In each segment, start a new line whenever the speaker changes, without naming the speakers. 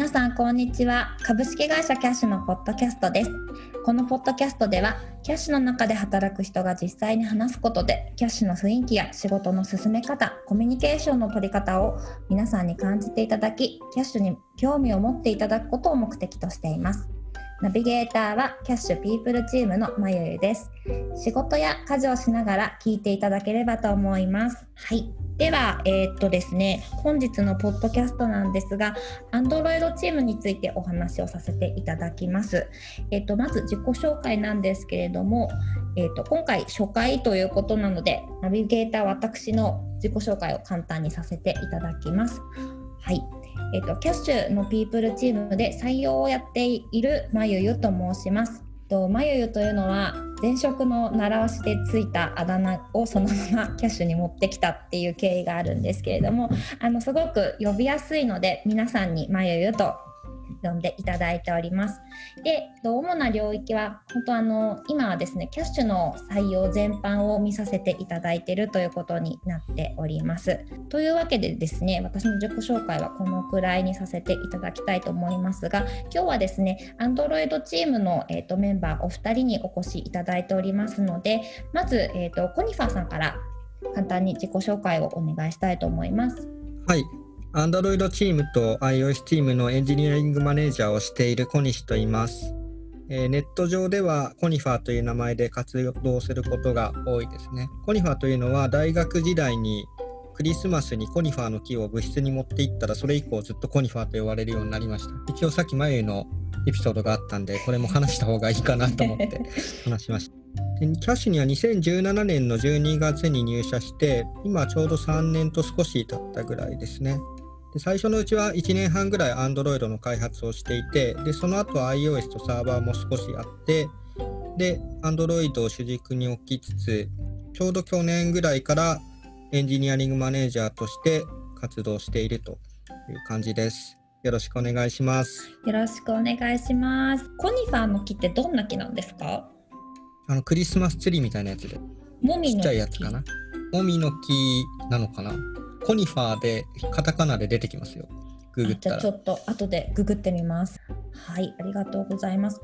皆さんこんにちは。株式会社キャッシュのポッドキャストです。このポッドキャストではキャッシュの中で働く人が実際に話すことでキャッシュの雰囲気や仕事の進め方コミュニケーションの取り方を皆さんに感じていただきキャッシュに興味を持っていただくことを目的としています。ナビゲーターはキャッシュピープルチームのまゆゆです仕事や家事をしながら聞いていただければと思いますはいでは、えー、っとですね、本日のポッドキャストなんですが、Android チームについてお話をさせていただきます。えー、っとまず自己紹介なんですけれども、えー、っと今回初回ということなので、ナビゲーター私の自己紹介を簡単にさせていただきます。はい。えっと、キャッシュのピープルチームで採用をやっているまゆゆと申します。とまゆゆというのは前職の習わしでついたあだ名をそのままキャッシュに持ってきたっていう経緯があるんですけれどもあのすごく呼びやすいので皆さんにまゆゆと呼んでいただいております。で主な領域は本当あの今はですねキャッシュの採用全般を見させていただいているということになっております。というわけでですね私の自己紹介はこのくらいにさせていただきたいと思いますが今日はですね Android チームの、えーと、メンバーお二人にお越しいただいておりますのでまず、えーとコニファーさんから簡単に自己紹介をお願いしたいと思います。
はい、Android チームと iOS チームのエンジニアリングマネージャーをしている小西と言います。えー、ネット上ではコニファーという名前で活動することが多いですね。コニファーというのは大学時代にクリスマスにコニファーの木を部室に持って行ったらそれ以降ずっとコニファーと呼ばれるようになりました。一応さっき眉のエピソードがあったんでこれも話した方がいいかなと思って話しました。キャッシュには2017年の12月に入社して今ちょうど3年と少し経ったぐらいですね。で最初のうちは1年半ぐらい Android の開発をしていてでその後 iOS とサーバーも少しあってで Android を主軸に置きつつちょうど去年ぐらいからエンジニアリングマネージャーとして活動しているという感じです。よろしくお願いします。
よろしくお願いします。コニファーの木ってどんな木なんですか？
あのクリスマスツリーみたいなやつで。もみの木。ちっちゃいやつかな。もみの木なのかな。コニファーでカタカナで出てきますよ。ググった
ら。じゃあちょっと後でググってみます。はい、ありがとうございます。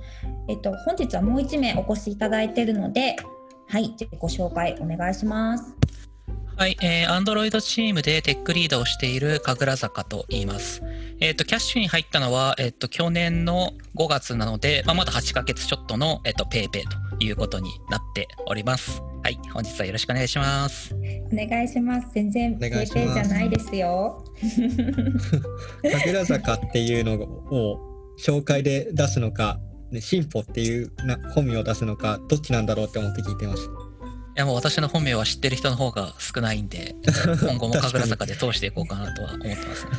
えっと本日はもう1名お越しいただいているので、はい、自己紹介お願いします。
はい、えー、Android チームでテックリードをしている神楽坂と言います。えっ、ー、と、 Kyash に入ったのは、えっ、ー、と、去年の5月なので、まあ、まだ8ヶ月ちょっとの、えっ、ー、と、ぺいぺいということになっております。はい、本日はよろしくお願いします。
お願いします。全然ぺいぺいじゃないですよ。
神楽坂っていうのを紹介で出すのか、ね、進歩っていうな本名を出すのか、どっちなんだろうって思って聞いてました。い
やもう私の本名は知ってる人の方が少ないんで、今後も神楽坂で通していこうかなとは思ってます
ね。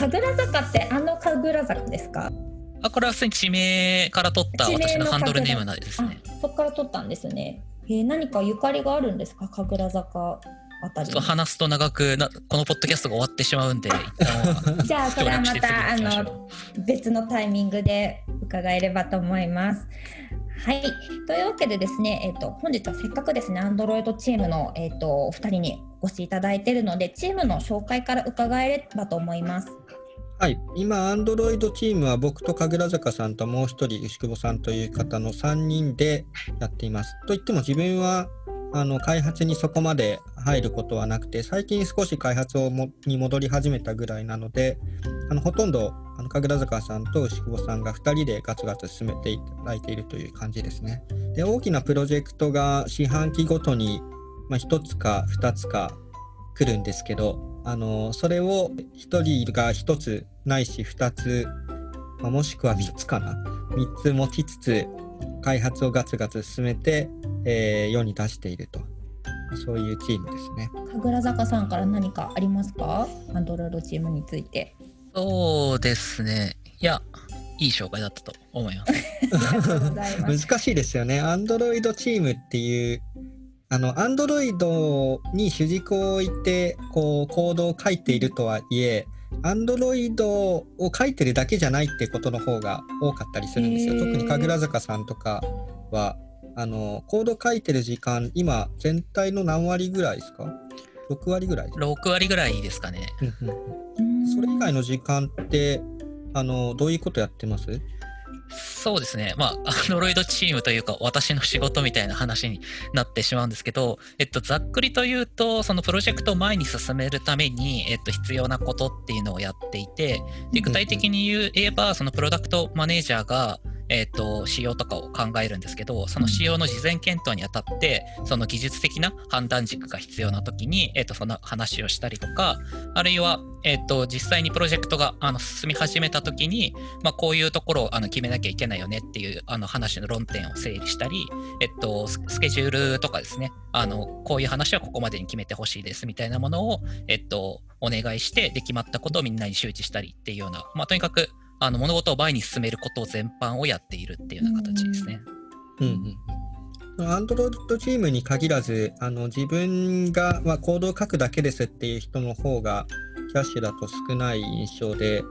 神楽坂ってあの神楽坂ですか？
あこれは普通に地名から取った私のハンドルネームなんですね。
そこから取ったんですね。えー、何かゆかりがあるんですか？神楽坂あたり
話すと長くなこのポッドキャストが終わってしまうんで
じゃあそれはまたあの別のタイミングで伺えればと思います。はい、というわけでですね、えーと、本日はせっかくですね Android チームの、えーと、お二人にお越しいただいているのでチームの紹介から伺えればと思います。
はい、今、アンドロイドチームは僕と神楽坂さんともう一人、牛久保さんという方の3人でやっています。といっても自分はあの開発にそこまで入ることはなくて、最近少し開発をもに戻り始めたぐらいなので、あのほとんどあの神楽坂さんと牛久保さんが2人でガツガツ進めていただいているという感じですね。で大きなプロジェクトが四半期ごとに、まあ、1つか2つか来るんですけど、あのそれを1人が1つないし2つ、まあ、もしくは3つかな。3つ持ちつつ開発をガツガツ進めて、えー、世に出していると。そういうチームですね。
神楽坂さんから何かありますか？アンドロイドチームについて。
そうですね。いやいい紹介だったと思 います。
難しいですよね。アンドロイドチームっていうあの、アンドロイドに主軸を置いて、こう、コードを書いているとはいえ、アンドロイドを書いてるだけじゃないってことの方が多かったりするんですよ。特に神楽坂さんとかは、あの、コード書いてる時間、今、全体の何割ぐらいですか ?6 割ぐらい
?6 割ぐらいですかね。
それ以外の時間って、あのどういうことやってます？
そうですね。まあ、アンドロイドチームというか、私の仕事みたいな話になってしまうんですけど、えっと、ざっくりと言うと、そのプロジェクトを前に進めるために、えっと、必要なことっていうのをやっていて、で具体的に言えば、そのプロダクトマネージャーが、えっ、ー、と、仕様とかを考えるんですけど、その仕様の事前検討にあたって、その技術的な判断軸が必要な時に、えっ、ー、と、その話をしたりとか、あるいは、えっ、ー、と、実際にプロジェクトがあの進み始めた時に、まあ、こういうところをあの決めなきゃいけないよねっていうあの話の論点を整理したり、えっと、スケジュールとかですね、あの、こういう話はここまでに決めてほしいですみたいなものを、えっと、お願いして、で決まったことをみんなに周知したりっていうような、まあ、とにかく、あの物事を前に進めること全般をやっているっていうような形ですね。
うんうん。アンドロイドチームに限らず、あの自分が、まあ、コードを書くだけですっていう人の方がキャッシュだと少ない印象で、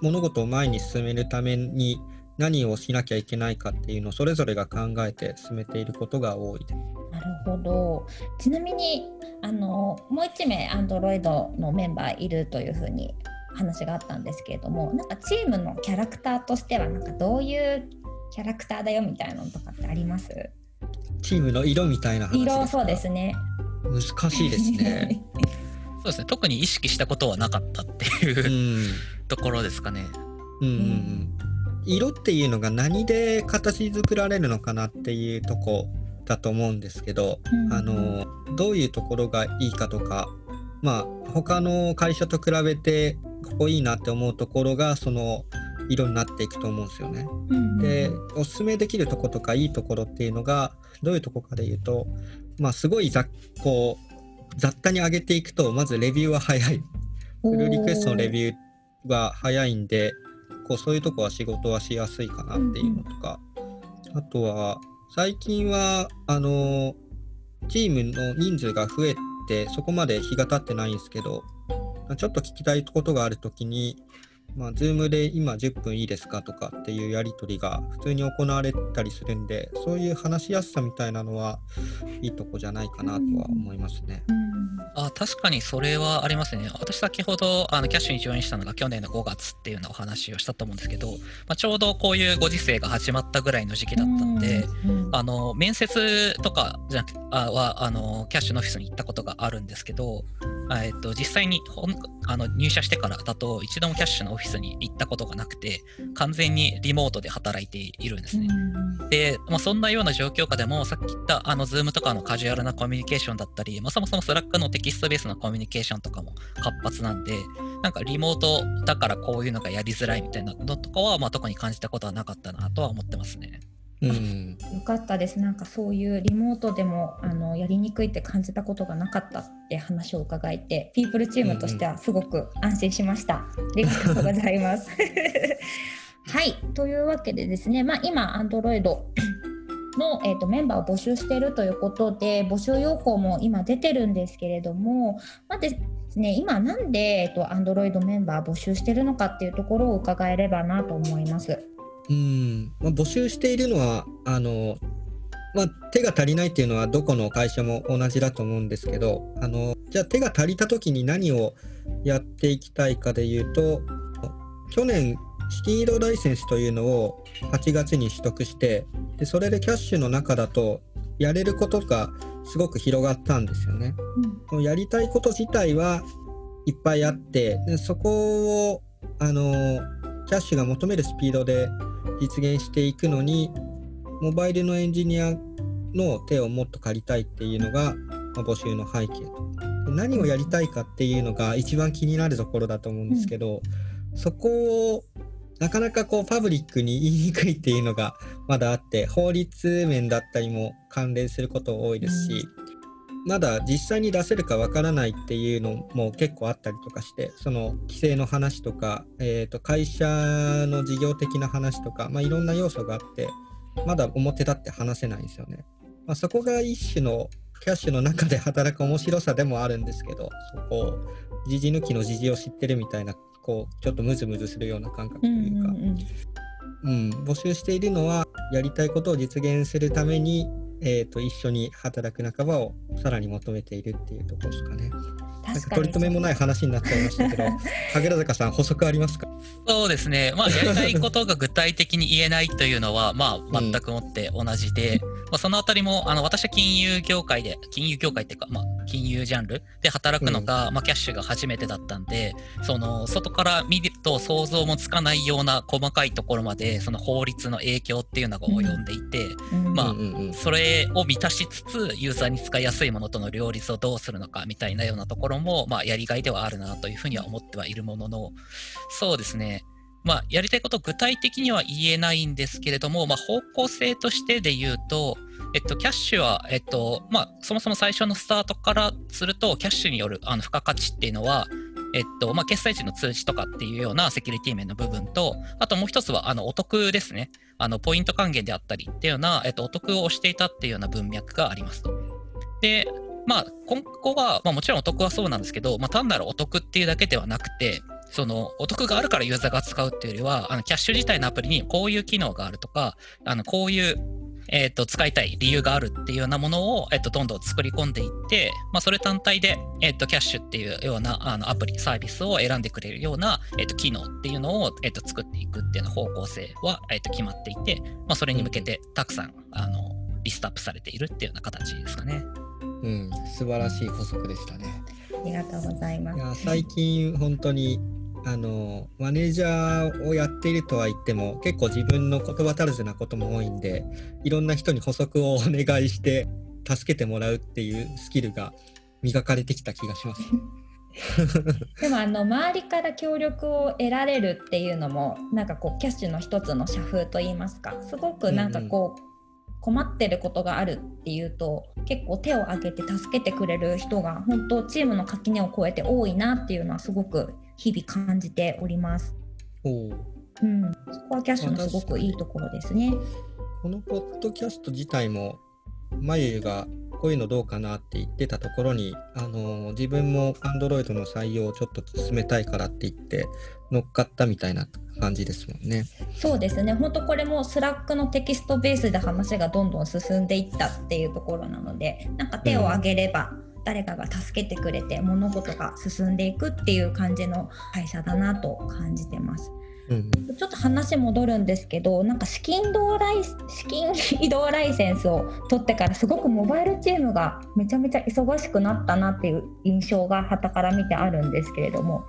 物事を前に進めるために何をしなきゃいけないかっていうのをそれぞれが考えて進めていることが多いです。
なるほど。ちなみにあのもう1名アンドロイドのメンバーいるというふうに話があったんですけれどもなんかチームのキャラクターとしてはなんかどういうキャラクターだよみたいなのとかってあります？
チームの色みたいな
色そうですね。
難しいですね。
そうですね。特に意識したことはなかったっていう、うん、ところですかね。
うん、うん、色っていうのが何で形作られるのかなっていうとこだと思うんですけど、うん、あのどういうところがいいかとかまあ他の会社と比べてここいいなって思うところがその色になっていくと思うんですよね。うんうん、でおすすめできるとことかいいところっていうのがどういうとこかで言うとまあすごいざこう雑多に上げていくとまずレビューは早い。フルリクエストのレビューは早いんでこうそういうとこは仕事はしやすいかなっていうのとか、うんうん、あとは最近はあのチームの人数が増えてそこまで日が経ってないんですけどちょっと聞きたいことがあるときに、まあ、Zoom で今10分いいですかとかっていうやり取りが普通に行われたりするんで、そういう話しやすさみたいなのはいいとこじゃないかなとは思いますね。
うんあ確かにそれはありますね。私先ほどあのキャッシュにジョインしたのが去年の5月っていうようなお話をしたと思うんですけど、まあ、ちょうどこういうご時世が始まったぐらいの時期だったんで、あの面接とかじゃあはあのキャッシュのオフィスに行ったことがあるんですけど、えっと、実際にあの入社してからだと一度もキャッシュのオフィスに行ったことがなくて完全にリモートで働いているんですね。で、まあ、そんなような状況下でもさっき言ったあの Zoom とかのカジュアルなコミュニケーションだったり、まあ、そもそも Slack のテキストベースのコミュニケーションとかも活発なんでなんかリモートだからこういうのがやりづらいみたいなのとかは、まあ、特に感じたことはなかったなとは思ってますね。
うん、よかったです。なんかそういうリモートでもあのやりにくいって感じたことがなかったって話を伺えてピープルチームとしてはすごく安心しました、ありがとうございます。はい。というわけでですね、まあ、今 Android の、えーと、メンバーを募集しているということで募集要項も今出てるんですけれども、まあ、ですね、今なんで、えーと、Android メンバー募集してるのかっていうところを伺えればなと思います。
うんまあ、募集しているのはあの、まあ、手が足りないっていうのはどこの会社も同じだと思うんですけどあのじゃあ手が足りた時に何をやっていきたいかでいうと去年資金移動ライセンスというのを8月に取得してでそれでキャッシュの中だとやれることがすごく広がったんですよね。うん、やりたいこと自体はいっぱいあってでそこをあのキャッシュが求めるスピードで実現していくのにモバイルのエンジニアの手をもっと借りたいっていうのが、まあ、募集の背景と。何をやりたいかっていうのが一番気になるところだと思うんですけど、うん、そこをなかなかこうパブリックに言いにくいっていうのがまだあって法律面だったりも関連すること多いですし、まだ実際に出せるかわからないっていうのも結構あったりとかしてその規制の話とか、えー、と会社の事業的な話とか、まあ、いろんな要素があってまだ表立って話せないんですよね。まあ、そこが一種のキャッシュの中で働く面白さでもあるんですけどそこを時事抜きの時事を知ってるみたいなこうちょっとムズムズするような感覚というか、うん、うんうん、募集しているのはやりたいことを実現するために、えー、と一緒に働く仲間をさらに求めているっていうところですかね。なんか取り留めもない話になっちゃいましたけど、神楽坂さん補足ありますか？
そうですね。まあ、やりたいことが具体的に言えないというのは、まあ、全くもって同じで、まあ、そのあたりも、あの、私は金融業界で、金融業界っていうか、まあ、金融ジャンルで働くのが、まあ、キャッシュが初めてだったんで、その、外から見ると想像もつかないような細かいところまで、その法律の影響っていうのが及んでいて、
うん。
まあ
うんうんうん。
それを満たしつつ、ユーザーに使いやすいものとの両立をどうするのかみたいなようなところも、まあ、やりがいではあるなというふうには思ってはいるものの、そうですね。まあ、やりたいこと具体的には言えないんですけれども、まあ、方向性としてで言うと、えっと、キャッシュは、えっと、まあ、そもそも最初のスタートからすると、キャッシュによるあの付加価値っていうのは、えっと、まあ、決済時の通知とかっていうようなセキュリティ面の部分と、あともう一つは、あの、お得ですね。あの、ポイント還元であったりっていうような、えっと、お得をしていたっていうような文脈がありますと。で、まあ、今後は、まあ、もちろんお得はそうなんですけど、まあ、単なるお得っていうだけではなくて、その、お得があるからユーザーが使うっていうよりは、あの、キャッシュ自体のアプリにこういう機能があるとか、あの、こういう、えっ、と、使いたい理由があるっていうようなものを、えっ、と、どんどん作り込んでいって、まあ、それ単体で、えっ、と、キャッシュっていうような、あの、アプリ、サービスを選んでくれるような、えっ、と、機能っていうのを、えっ、と、作っていくっていうような方向性は、えっ、と、決まっていて、まあ、それに向けて、たくさん、あの、リストアップされているっていうような形ですかね。
うん、素晴らしい補足でしたね。
ありがとうございます。
最近本当にあのマネージャーをやっているとは言っても結構自分の言葉足らずなことも多いんでいろんな人に補足をお願いして助けてもらうっていうスキルが磨かれてきた気がします。
でもあの周りから協力を得られるっていうのもなんかこうキャッシュの一つの社風といいますかすごくなんかこう、困ってることがあるっていうと結構手を挙げて助けてくれる人が本当チームの垣根を越えて多いなっていうのはすごく日々感じております。
おー
うん、そこはキャッシュのすごくいいところですね。
このポッドキャスト自体もまゆゆがこういうのどうかなって言ってたところに、あの自分も Android の採用をちょっと進めたいからって言って乗っかったみたいな感じですもんね。
そうですね本当これも Slack のテキストベースで話がどんどん進んでいったっていうところなのでなんか手を挙げれば誰かが助けてくれて物事が進んでいくっていう感じの会社だなと感じてます。
うん
ちょっと話戻るんですけどなんか資金移動ライ資金移動ライセンスを取ってからすごくモバイルチームがめちゃめちゃ忙しくなったなっていう印象が傍から見てあるんですけれども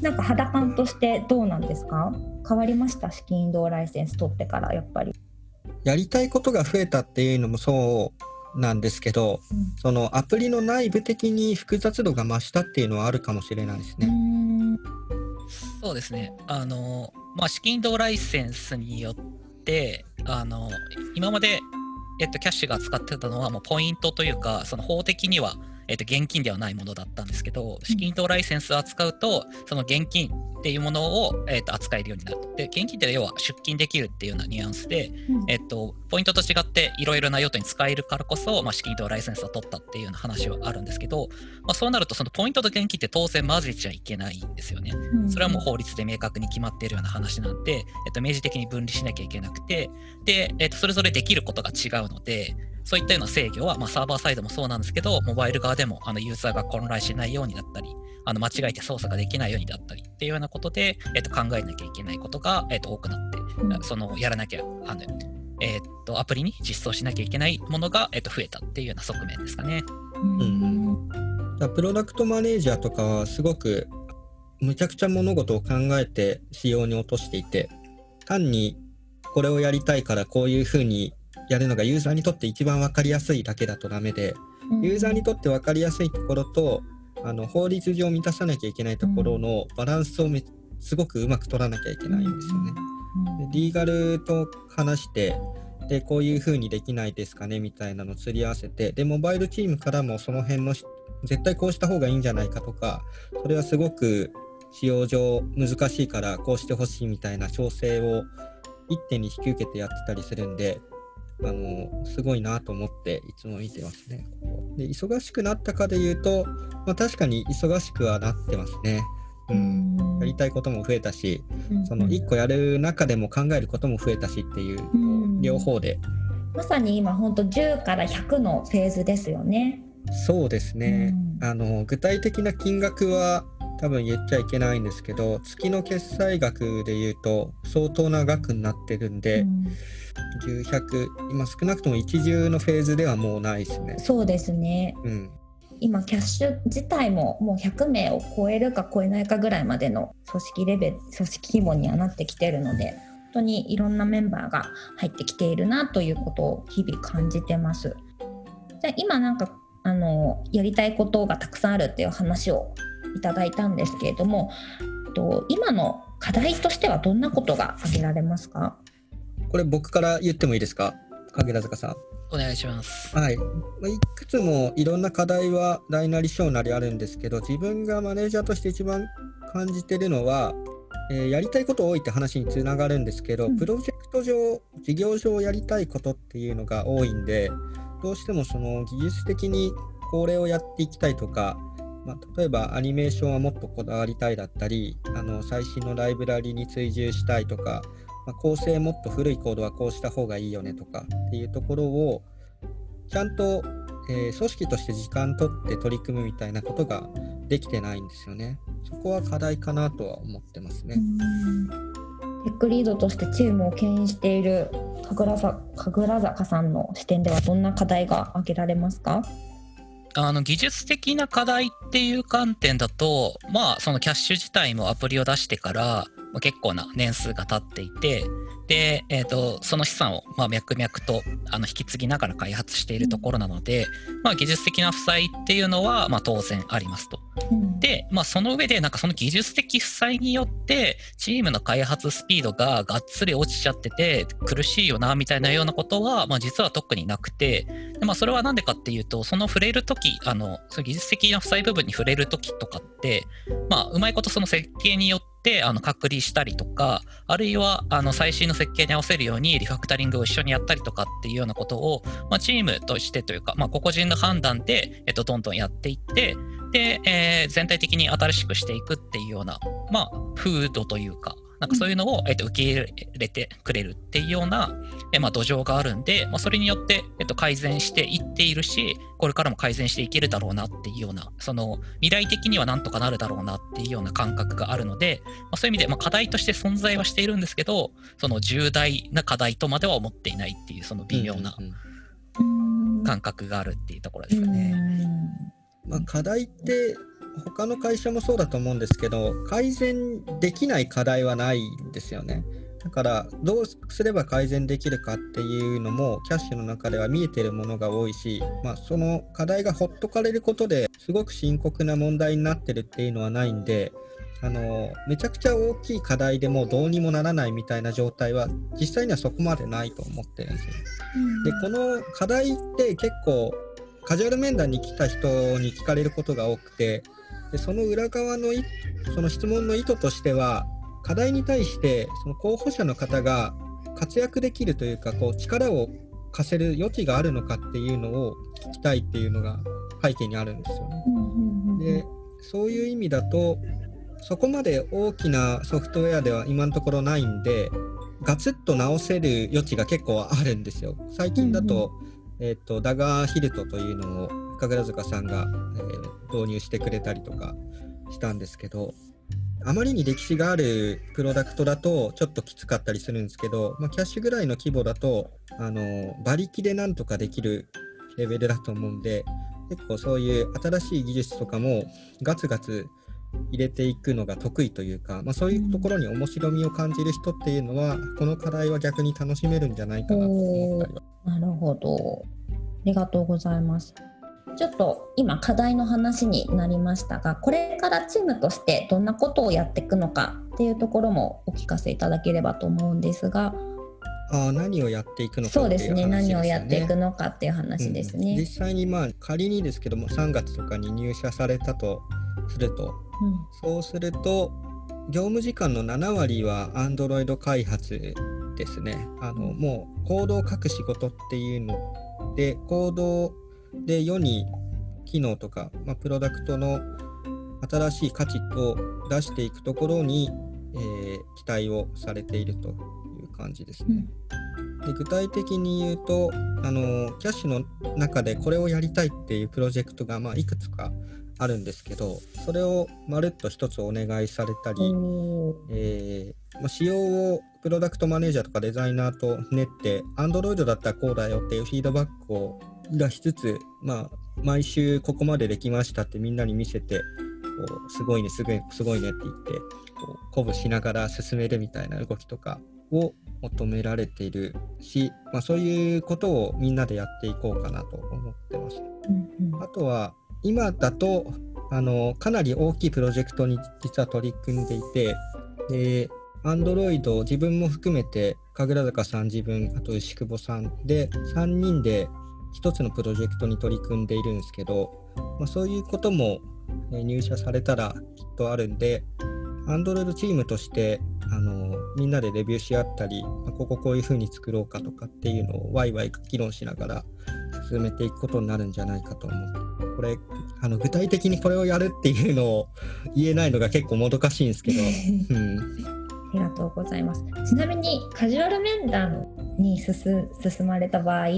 なんか肌感としてどうなんですか？変わりました？資金移動ライセンス取ってからやっぱり。
やりたいことが増えたっていうのもそうなんですけど、
うん
そのアプリの内部的に複雑度が増したっていうのはあるかもしれないですね。
ん
そうですね。あの、まあ、資金移動ライセンスによって、あの、今まで、えっと、キャッシュが使ってたのは、もうポイントというか、その法的には、えっと、現金ではないものだったんですけど、資金移動ライセンスを扱うと、その現金っていうものを、えっと、扱えるようになる。で、現金って要は出金できるっていうようなニュアンスで、えっと、ポイントと違っていろいろな用途に使えるからこそ、まあ、資金移動ライセンスを取ったっていうような話はあるんですけど、まあ、そうなるとそのポイントと現金って当然混ぜちゃいけないんですよね。それはもう法律で明確に決まっているような話なんで、えっと、明示的に分離しなきゃいけなくて、で、えっと、それぞれできることが違うので、そういったような制御は、まあ、サーバーサイドもそうなんですけど、モバイル側でもあのユーザーが混乱しないようにだったり、あの間違えて操作ができないようにだったりっていうようなことで、えっと、考えなきゃいけないことが、えっと、多くなって、
うん。
そのやらなきゃ、あのえっと、アプリに実装しなきゃいけないものが、えっと、増えたっていうような側面ですかね。
うん。
プロダクトマネージャーとかはすごくむちゃくちゃ物事を考えて仕様に落としていて単にこれをやりたいからこういうふうにやるのがユーザーにとって一番分かりやすいだけだとダメでユーザーにとって分かりやすいところとあの法律上満たさなきゃいけないところのバランスをめすごくうまく取らなきゃいけないんですよね。でリーガルと話してでこういう風にできないですかねみたいなのを釣り合わせてでモバイルチームからもその辺のし絶対こうした方がいいんじゃないかとかそれはすごく使用上難しいからこうしてほしいみたいな調整を一手に引き受けてやってたりするんであのすごいなと思っていつも見てますね。で忙しくなったかで言うと、まあ、確かに忙しくはなってますね。うん、やりたいことも増えたし、その1個やる中でも考えることも増えたしっていう、
うん。
両方で。
まさに今本当10から100のフェーズですよね。
そうですね、
うん。
あの具体的な金額は多分言っちゃいけないんですけど月の決済額で言うと相当な額になってるんで、
うん
10、100今少なくとも一重のフェーズではもうないですね。
そうですね
うん、
今キャッシュ自体ももう100名を超えるか超えないかぐらいまでの組織レベル組織規模にはなってきてるので本当にいろんなメンバーが入ってきているなということを日々感じてます。じゃあ今なんかあのやりたいことがたくさんあるっていう話をいただいたんですけれどもと今の課題としてはどんなことが挙げられますか？
これ僕から言ってもいいですか？神楽坂さん。
お願いします。
はい、まあいくつもいろんな課題は大なり小なりあるんですけど自分がマネージャーとして一番感じてるのは、えーやりたいこと多いって話につながるんですけど、
うん
プロジェクト上事業上やりたいことっていうのが多いんでどうしてもその技術的にこれをやっていきたいとか、まあ、例えばアニメーションはもっとこだわりたいだったりあの最新のライブラリに追従したいとか、まあ、構成もっと古いコードはこうした方がいいよねとかっていうところをちゃんと、えー組織として時間取って取り組むみたいなことができてないんですよね。そこは課題かなとは思ってますね。
テックリードとしてチームを牽引している神楽坂神楽坂さんの視点ではどんな課題が挙げられますか？
あの技術的な課題っていう観点だと、まあ、そのキャッシュ自体もアプリを出してから、まあ結構な年数が経っていて、で、えー、とその資産を、まあ、脈々とあの引き継ぎながら開発しているところなので、まあ、技術的な負債っていうのは、まあ、当然ありますと。で、まあ、その上で、なんかその技術的負債によって、チームの開発スピードががっつり落ちちゃってて、苦しいよな、みたいなようなことは、まあ、実は特になくて、でまあ、それはなんでかっていうと、その触れるとき、あの、その技術的な負債部分に触れるときとかって、まあ、うまいことその設計によって、あの、隔離したりとか、あるいは、あの、最新の設計に合わせるようにリファクタリングを一緒にやったりとかっていうようなことを、まあ、チームとしてというか、まあ、個々人の判断で、えっと、どんどんやっていって、で、えー全体的に新しくしていくっていうような、まあ、風土というか、なんかそういうのを、えっと、受け入れてくれるっていうような、えまあ、土壌があるんで、まあ、それによって、えっと、改善していっているし、これからも改善していけるだろうなっていうような、その未来的にはなんとかなるだろうなっていうような感覚があるので、まあ、そういう意味で、まあ、課題として存在はしているんですけど、その重大な課題とまでは思っていないっていう、その微妙な感覚があるっていうところですかね。
まあ、課題って他の会社もそうだと思うんですけど改善できない課題はないんですよねだからどうすれば改善できるかっていうのもキャッシュの中では見えてるものが多いし、まあ、その課題がほっとかれることですごく深刻な問題になってるっていうのはないんであのめちゃくちゃ大きい課題でもどうにもならないみたいな状態は実際にはそこまでないと思ってるんですよ。でこの課題って結構カジュアル面談に来た人に聞かれることが多くてでその裏側のいその質問の意図としては課題に対してその候補者の方が活躍できるというかこう力を貸せる余地があるのかっていうのを聞きたいっていうのが背景にあるんですよね。でそういう意味だとそこまで大きなソフトウェアでは今のところないんでガツッと直せる余地が結構あるんですよ。最近だと,、えー、とダガーヒルトというのを神楽塚さんが、えー導入してくれたりとかしたんですけどあまりに歴史があるプロダクトだとちょっときつかったりするんですけど、まあ、キャッシュぐらいの規模だとあの馬力でなんとかできるレベルだと思うんで結構そういう新しい技術とかもガツガツ入れていくのが得意というか、まあ、そういうところに面白みを感じる人っていうのはこの課題は逆に楽しめるんじゃないかなと思ったりは。
なるほど。ありがとうございます。ちょっと今課題の話になりましたが、これからチームとしてどんなことをやっていくのかっていうところもお聞かせいただければと思うんですが、
あー何をやっていくのか
そう
っていう話
ですね。何をやっていく
の
のかっていう話です
うん実
ね。
際にまあ仮にですけども3月とかに入社されたとするとそうすると業務時間の7割は Android 開発ですねあのもうコードを書く仕事っていうのでコードで世に機能とか、まあ、プロダクトの新しい価値を出していくところに、えー期待をされているという感じですね。
うん
で具体的に言うとあのキャッシュの中でこれをやりたいっていうプロジェクトが、まあ、いくつかあるんですけどそれをまるっと一つお願いされたり、えーまあ、仕様をプロダクトマネージャーとかデザイナーと練って Android だったらこうだよっていうフィードバックを出しつつ、まあ、毎週ここまでできましたってみんなに見せてこうすごいねすごいすごいねって言ってこう鼓舞しながら進めるみたいな動きとかを求められているし、まあ、そういうことをみんなでやっていこうかなと思ってます。
うんうん
あとは今だとあのかなり大きいプロジェクトに実は取り組んでいてで Android 自分も含めて神楽坂さん自分あと牛久保さんで3人で1つのプロジェクトに取り組んでいるんですけど、まあ、そういうこともえー入社されたらきっとあるんで Android チームとしてあのみんなでレビューし合ったり、まあこここういう風に作ろうかとかっていうのをワイワイ議論しながら進めていくことになるんじゃないかと思う。これあの具体的にこれをやるっていうのを言えないのが結構もどかしいんですけど、うん、
ありがとうございます。ちなみにカジュアル面談に進進まれた場合、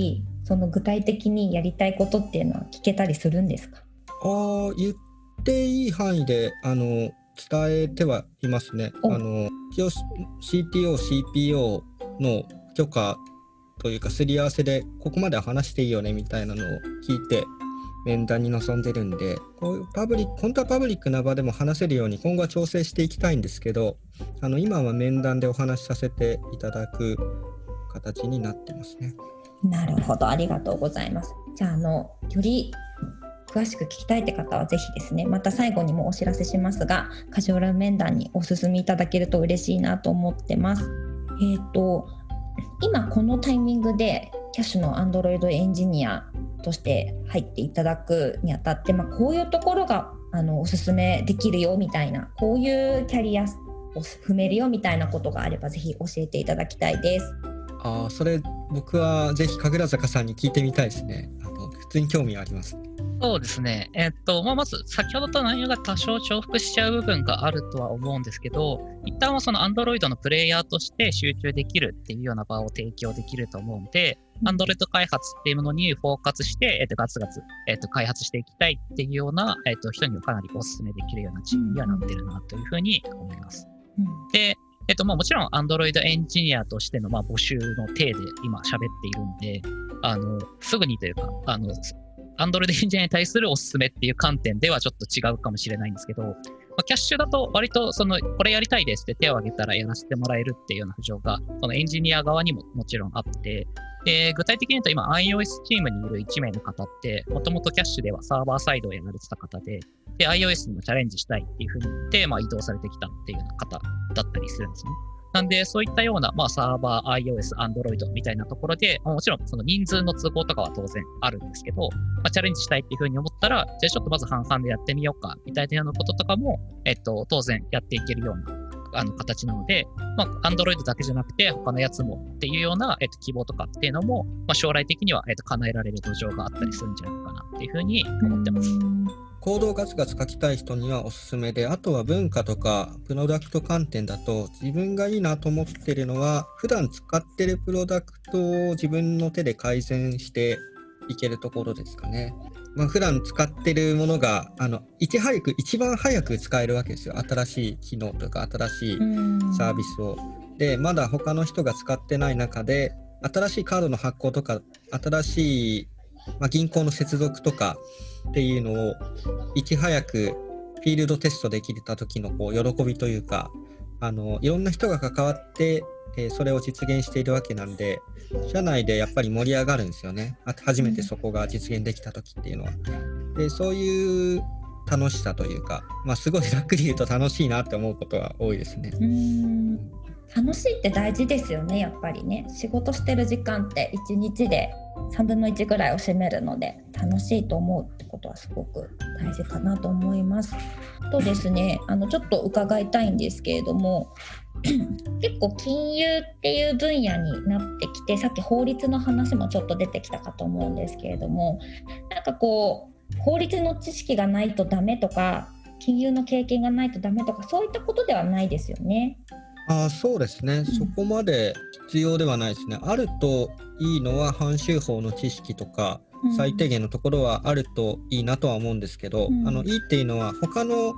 その具体的にやりたいことっていうのは聞けたりするんですか？
あー言っていい範囲であの伝えてはいますね。あ
お
の一応 CTO、CPO の許可というかすり合わせでここまでは話していいよねみたいなのを聞いて面談に臨んでるんでこういうパブリック本当はパブリックな場でも話せるように今後は調整していきたいんですけどあの今は面談でお話しさせていただく形になってますね。
なるほど、ありがとうございます。じゃあ、あの、より詳しく聞きたいって方はぜひですね、また最後にもお知らせしますが、カジュアル面談にお進みいただけると嬉しいなと思ってます。えっ、と、今このタイミングでキャッシュの Android エンジニアとして入っていただくにあたって、まあ、こういうところがあのおすすめできるよみたいな、こういうキャリアを踏めるよみたいなことがあれば、ぜひ教えていただきたいです。
ああそれ僕はぜひ神楽坂さんに聞いてみたいですね。あの普通に興味あります。
そうですね。えっと、まあ、まず、先ほどと内容が多少重複しちゃう部分があるとは思うんですけど、一旦はその Android のプレイヤーとして集中できるっていうような場を提供できると思うので、Android 開発っていうものにフォーカスして、えっと、ガツガツ、えっと、開発していきたいっていうような、えっと、人にはかなりお勧めできるようなチームにはなってるなというふうに思います。
うん
で、えっと、まあ、もちろん Android エンジニアとしてのまあ募集の体で今喋っているんで、あの、すぐにというか、あの、Android エンジニアに対するおすすめっていう観点ではちょっと違うかもしれないんですけど、まあ、キャッシュだと割とその、これやりたいですって手を挙げたらやらせてもらえるっていうような浮上が、そのエンジニア側にももちろんあって、で、具体的に言うと今 iOS チームにいる1名の方って、もともとキャッシュではサーバーサイドをやられてた方で、で、iOS にもチャレンジしたいっていうふうに言って、まあ移動されてきたっていうような方だったりするんですね。なんで、そういったような、まあ、サーバー、iOS、Android みたいなところで、もちろん、その人数の都合とかは当然あるんですけど、まあ、チャレンジしたいっていうふうに思ったら、じゃあちょっとまず半々でやってみようか、みたいなようなこととかも、えっと、当然やっていけるような、あの、形なので、まあ、Android だけじゃなくて、他のやつもっていうような、えっと、希望とかっていうのも、まあ、将来的には、えっと、叶えられる土壌があったりするんじゃないかなっていうふうに思ってます。
コードをガツガツ書きたい人にはおすすめで、あとは文化とかプロダクト観点だと、自分がいいなと思ってるのは、普段使ってるプロダクトを自分の手で改善していけるところですかね。まあ、普段使ってるものが、あの、いち早く、一番早く使えるわけですよ。新しい機能とか、新しいサービスを。で、まだ他の人が使ってない中で、新しいカードの発行とか、新しい、まあ、銀行の接続とかっていうのを、いち早くフィールドテストできた時のこう喜びというか、あのいろんな人が関わって、えーそれを実現しているわけなんで、社内でやっぱり盛り上がるんですよね。初めてそこが実現できた時っていうのは。で、そういう楽しさというか、まあ、すごいざっくり言うと楽しいなって思うことは多いですね。
うん楽しいって大事ですよねやっぱりね仕事してる時間って1日で3分の1ぐらいを占めるので楽しいと思うってことはすごく大事かなと思います。とですねあのちょっと伺いたいんですけれども 結構金融っていう分野になってきてさっき法律の話もちょっと出てきたかと思うんですけれどもなんかこう法律の知識がないとダメとか金融の経験がないとダメとかそういったことではないですよね。
あそうですね、そこまで必要ではないですね。あるといいのは慣習法の知識とか、最低限のところはあるといいなとは思うんですけど、うん、あのいいっていうのは他の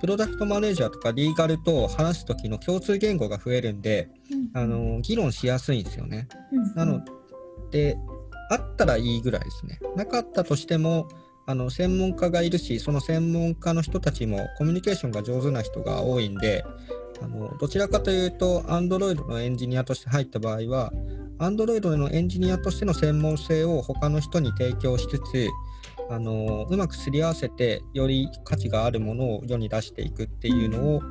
プロダクトマネージャーとかリーガルと話す時の共通言語が増えるんで、うん、あの議論しやすいんですよね。うん、なのであったらいいぐらいですね。なかったとしてもあの専門家がいるしその専門家の人たちもコミュニケーションが上手な人が多いんであのどちらかというと Android のエンジニアとして入った場合は Android のエンジニアとしての専門性を他の人に提供しつつあのうまくすり合わせてより価値があるものを世に出していくっていうのを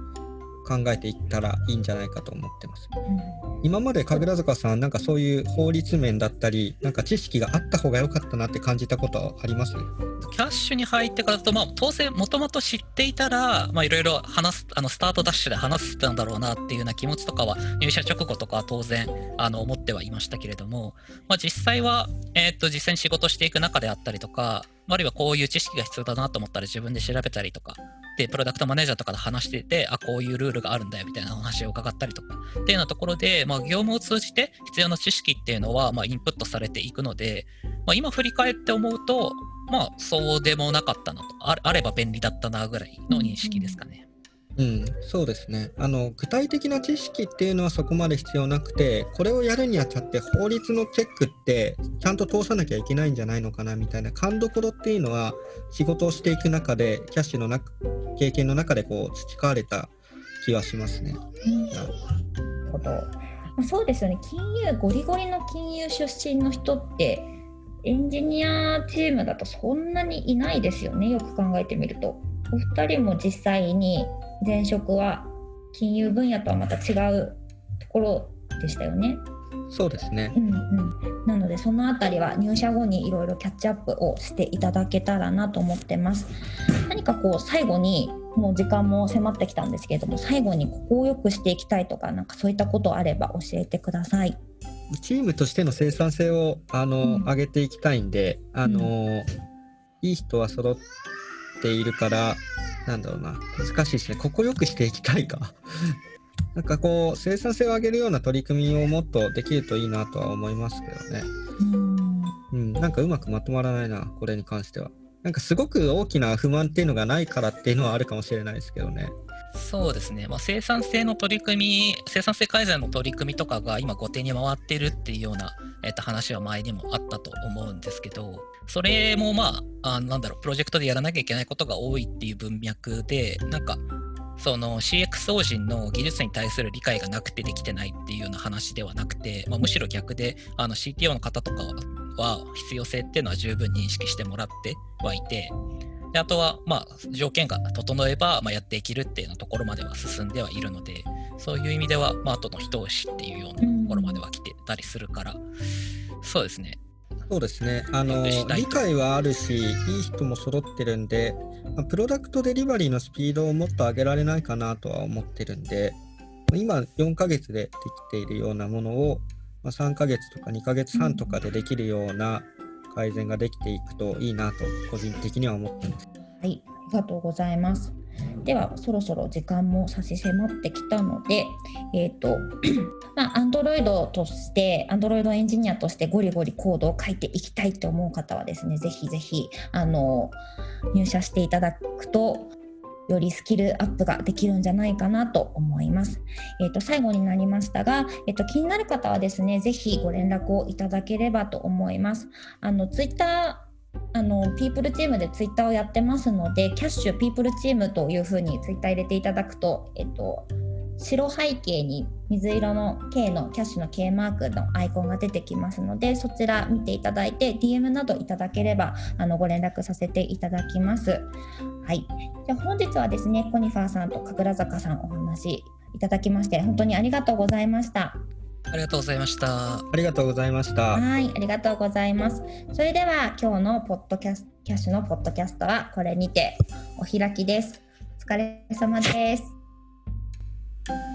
考えていったらいいんじゃないかと思ってます。うん、今まで神楽坂さんなんかそういう法律面だったりなんか知識があった方が良かったなって感じたことはあります？
キャッシュに入ってからだと、まあ、当然もともと知っていたらいろいろ話すあのスタートダッシュで話してたんだろうなっていうような気持ちとかは入社直後とかは当然あの思ってはいましたけれども、まあ、実際は、えー、っと実際に仕事していく中であったりとかあるいはこういう知識が必要だなと思ったら自分で調べたりとか、で、プロダクトマネージャーとかと話してて、あ、こういうルールがあるんだよみたいな話を伺ったりとか、っていうようなところで、まあ、業務を通じて必要な知識っていうのは、まあ、インプットされていくので、まあ、今振り返って思うと、まあ、そうでもなかったなと、あれば便利だったなぐらいの認識ですかね。
うん、そうですね。あの具体的な知識っていうのはそこまで必要なくてこれをやるにあたって法律のチェックってちゃんと通さなきゃいけないんじゃないのかなみたいな勘どころっていうのは仕事をしていく中でキャッシュの中経験の中でこう培われた気はしますね。なる
ほど。そうですよね。金融ゴリゴリの金融出身の人ってエンジニアチームだとそんなにいないですよね。よく考えてみると。お二人も実際に前職は金融分野とはまた違うところでしたよね。
そうですね、
うんうん、なのでそのあたりは入社後にいろいろキャッチアップをしていただけたらなと思ってます。何かこう最後にもう時間も迫ってきたんですけれども最後にここを良くしていきたいとかなんかそういったことあれば教えてください。
チームとしての生産性をあの、うん、上げていきたいんであの、うん、いい人は揃っているからなんだろうな、難しいですね。ここよくしていきたいか。なんかこう、生産性を上げるような取り組みをもっとできるといいなとは思いますけどね。うん、なんかうまくまとまらないな、これに関しては。なんかすごく大きな不満っていうのがないからっていうのはあるかもしれないですけどね。
そうですね、まあ、生産性の取り組み、生産性改善の取り組みとかが今、後手に回ってるっていうような、えー、と話は前にもあったと思うんですけど、それもまあ、あなんだろう、プロジェクトでやらなきゃいけないことが多いっていう文脈で、なんか、その CXO 人の技術に対する理解がなくてできてないっていうような話ではなくて、まあ、むしろ逆であの CTO の方とかは必要性っていうのは十分認識してもらってはいてであとは、まあ、条件が整えば、まあ、やっていけるっていうところまでは進んではいるので、そういう意味では、まあ後の一押しっていうようなところまでは来てたりするから、そうですね。
そうですね。あの理解はあるし、いい人も揃ってるんで、まあ、プロダクトデリバリーのスピードをもっと上げられないかなとは思ってるんで、今4ヶ月でできているようなものを、まあ、3ヶ月とか2ヶ月半とかでできるような改善ができていくといいなと個人的には思ってます。
はい、ありがとうございます。ではそろそろ時間も差し迫ってきたので、えっ、ー、とまあ Android として Android エンジニアとしてゴリゴリコードを書いていきたいと思う方はですね、ぜひぜひあの入社していただくとよりスキルアップができるんじゃないかなと思います。えー、と最後になりましたが、えー、と気になる方はですね、ぜひご連絡をいただければと思います。あのツイッターあのピープルチームでツイッターをやってますので、キャッシュピープルチームというふうにツイッター入れていただくと、えっと、白背景に水色の K のキャッシュの K マークのアイコンが出てきますのでそちら見ていただいて DM などいただければあのご連絡させていただきます。はい、じゃ本日はですねコニファーさんと神楽坂さんお話いただきまして本当にありがとうございました。
ありがとうございました。
ありがとうございました。
はい、ありがとうございます。それでは今日のポッドキャスキャッシュのポッドキャストはこれにてお開きです。お疲れ様です。Thank you